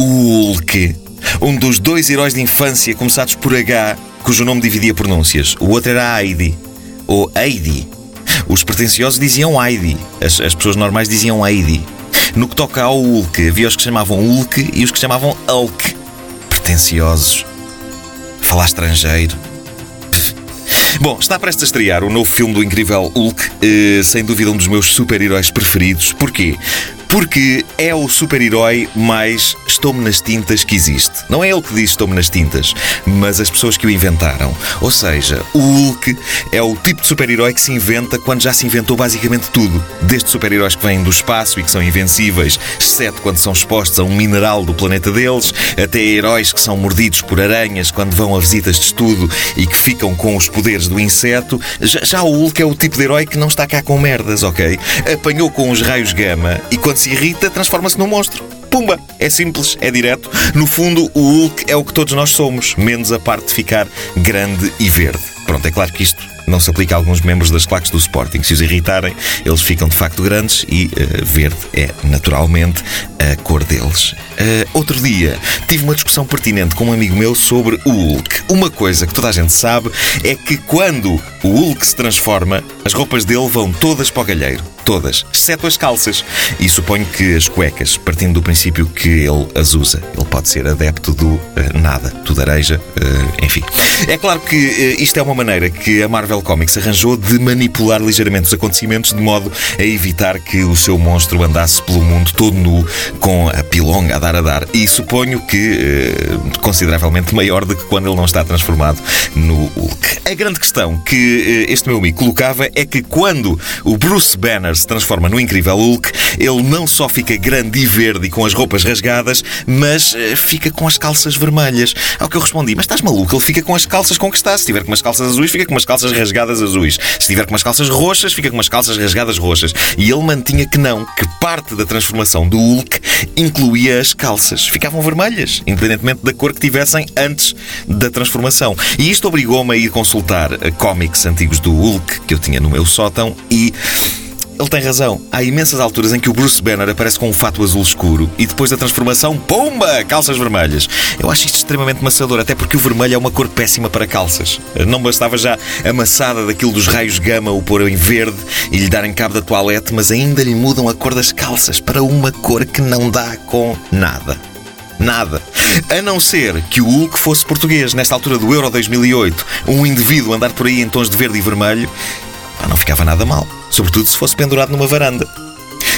o Hulk. Um dos dois heróis de infância começados por H, cujo nome dividia pronúncias. O outro era Heidi. Ou Heidi. Os pretenciosos diziam Heidi. As, as pessoas normais diziam Heidi. No que toca ao Hulk, havia os que chamavam Hulk e os que chamavam Hulk. Pretenciosos. Falar estrangeiro. Bom, está prestes a estrear o novo filme do incrível Hulk, eh, sem dúvida um dos meus super-heróis preferidos. Porquê? Porque é o super-herói mais estou-me nas tintas que existe. Não é ele que diz estou-me nas tintas, mas as pessoas que o inventaram. Ou seja, o Hulk é o tipo de super-herói que se inventa quando já se inventou basicamente tudo. Desde super-heróis que vêm do espaço e que são invencíveis, exceto quando são expostos a um mineral do planeta deles, até heróis que são mordidos por aranhas quando vão a visitas de estudo e que ficam com os poderes do inseto. Já, já o Hulk é o tipo de herói que não está cá com merdas, ok? Apanhou com os raios gama e quando se irrita, transforma-se num monstro. Pumba! É simples, é direto. No fundo, o Hulk é o que todos nós somos, menos a parte de ficar grande e verde. Pronto, é claro que isto não se aplica a alguns membros das claques do Sporting. Se os irritarem, eles ficam de facto grandes e uh, verde é naturalmente a cor deles. Uh, outro dia tive uma discussão pertinente com um amigo meu sobre o Hulk. Uma coisa que toda a gente sabe é que quando o Hulk se transforma, as roupas dele vão todas para o galheiro. Todas, exceto as calças. E suponho que as cuecas, partindo do princípio que ele as usa. Ele pode ser adepto do uh, nada, tudo areja, enfim. É claro que isto é uma maneira que a Marvel Comics arranjou de manipular ligeiramente os acontecimentos de modo a evitar que o seu monstro andasse pelo mundo todo nu com a pilonga a dar a dar. E suponho que consideravelmente maior do que quando ele não está transformado no Hulk. A grande questão que este meu amigo colocava é que quando o Bruce Banner se transforma no incrível Hulk, ele não só fica grande e verde e com as roupas rasgadas, mas eh, fica com as calças vermelhas. Ao que eu respondi, mas estás maluco? Ele fica com as calças com que está. Se tiver com umas calças azuis, fica com umas calças rasgadas azuis. Se tiver com umas calças roxas, fica com umas calças rasgadas roxas. E ele mantinha que não, que parte da transformação do Hulk incluía as calças. Ficavam vermelhas, independentemente da cor que tivessem antes da transformação. E isto obrigou-me a ir consultar cómics antigos do Hulk que eu tinha no meu sótão e ele tem razão. Há imensas alturas em que o Bruce Banner aparece com um fato azul escuro e depois da transformação, pumba! Calças vermelhas. Eu acho isto extremamente maçador, até porque o vermelho é uma cor péssima para calças. Não bastava já a maçada daquilo dos raios gama o pôr em verde e lhe darem cabo da toalete, mas ainda lhe mudam a cor das calças para uma cor que não dá com nada. Nada. A não ser que o Hulk fosse português. Nesta altura do Euro 2008, um indivíduo andar por aí em tons de verde e vermelho, não ficava nada mal sobretudo se fosse pendurado numa varanda.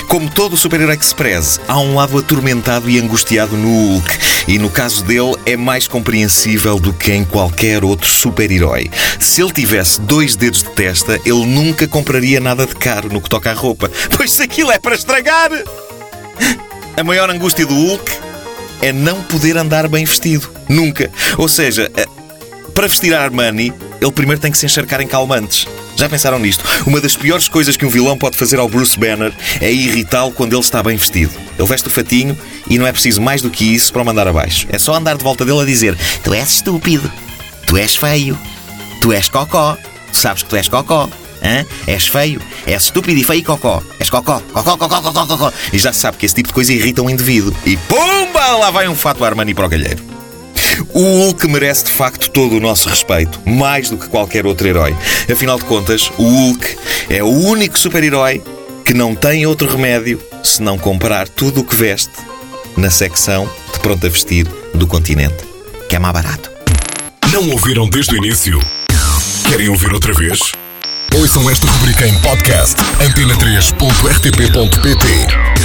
Como todo super-herói que se preze, há um lado atormentado e angustiado no Hulk. E no caso dele é mais compreensível do que em qualquer outro super-herói. Se ele tivesse dois dedos de testa, ele nunca compraria nada de caro no que toca à roupa. Pois se aquilo é para estragar! A maior angústia do Hulk é não poder andar bem vestido. Nunca. Ou seja, eh, para vestir a Armani, ele primeiro tem que se encharcar em calmantes. Já pensaram nisto? Uma das piores coisas que um vilão pode fazer ao Bruce Banner é irritá-lo quando ele está bem vestido. Ele veste o fatinho e não é preciso mais do que isso para o mandar abaixo. É só andar de volta dele a dizer: Tu és estúpido, tu és feio, tu és cocó, tu sabes que tu és cocó. Hã? És feio, és estúpido e feio e cocó. És cocó, cocó, cocó, cocó, cocó. E já se sabe que esse tipo de coisa irrita um indivíduo. E pumba! Lá vai um fato Armani para o galheiro. O Hulk merece de facto todo o nosso respeito, mais do que qualquer outro herói. Afinal de contas, o Hulk é o único super-herói que não tem outro remédio se não comprar tudo o que veste na secção de pronto a vestir do continente, que é mais barato. Não ouviram desde o início? Querem ouvir outra vez? Ouçam esta rubrica em podcast antena3.rtp.pt